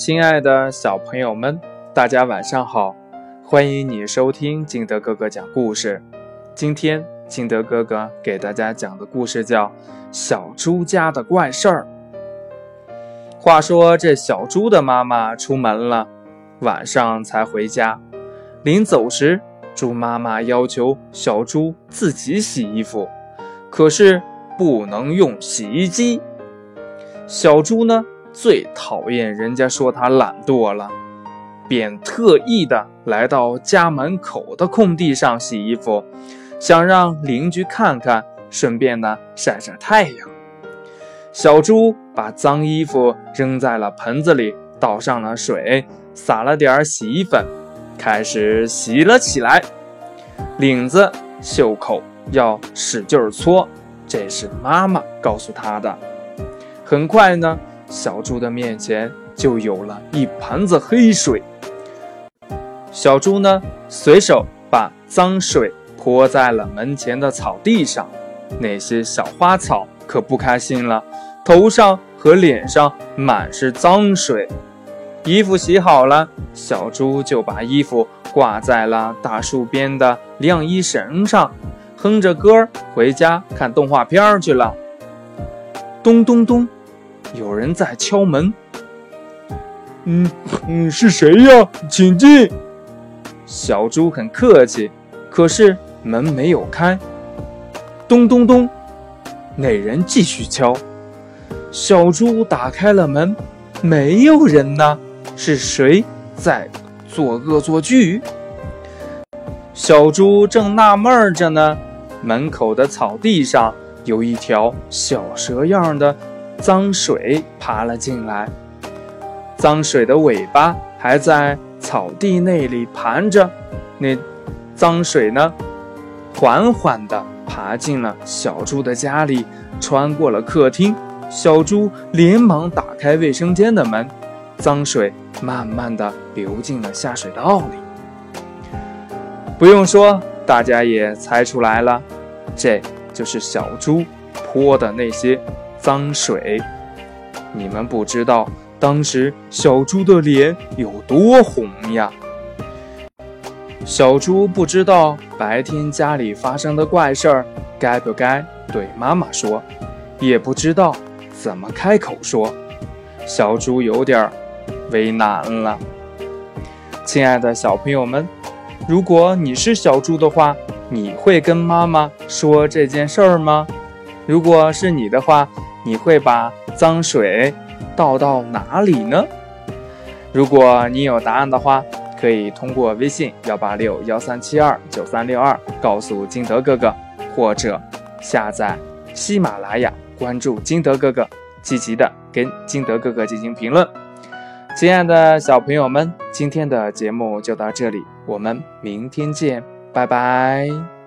亲爱的小朋友们，大家晚上好！欢迎你收听金德哥哥讲故事。今天金德哥哥给大家讲的故事叫《小猪家的怪事儿》。话说这小猪的妈妈出门了，晚上才回家。临走时，猪妈妈要求小猪自己洗衣服，可是不能用洗衣机。小猪呢？最讨厌人家说他懒惰了，便特意的来到家门口的空地上洗衣服，想让邻居看看，顺便呢晒晒太阳。小猪把脏衣服扔在了盆子里，倒上了水，撒了点洗衣粉，开始洗了起来。领子、袖口要使劲搓，这是妈妈告诉他的。很快呢。小猪的面前就有了一盆子黑水。小猪呢，随手把脏水泼在了门前的草地上，那些小花草可不开心了，头上和脸上满是脏水。衣服洗好了，小猪就把衣服挂在了大树边的晾衣绳上，哼着歌回家看动画片去了。咚咚咚。有人在敲门。嗯嗯，是谁呀？请进。小猪很客气，可是门没有开。咚咚咚，那人继续敲。小猪打开了门，没有人呢。是谁在做恶作剧？小猪正纳闷着呢，门口的草地上有一条小蛇样的。脏水爬了进来，脏水的尾巴还在草地那里盘着。那脏水呢，缓缓地爬进了小猪的家里，穿过了客厅。小猪连忙打开卫生间的门，脏水慢慢地流进了下水道里。不用说，大家也猜出来了，这就是小猪泼的那些。脏水，你们不知道当时小猪的脸有多红呀！小猪不知道白天家里发生的怪事儿该不该对妈妈说，也不知道怎么开口说，小猪有点为难了。亲爱的小朋友们，如果你是小猪的话，你会跟妈妈说这件事儿吗？如果是你的话，你会把脏水倒到哪里呢？如果你有答案的话，可以通过微信幺八六幺三七二九三六二告诉金德哥哥，或者下载喜马拉雅，关注金德哥哥，积极的跟金德哥哥进行评论。亲爱的小朋友们，今天的节目就到这里，我们明天见，拜拜。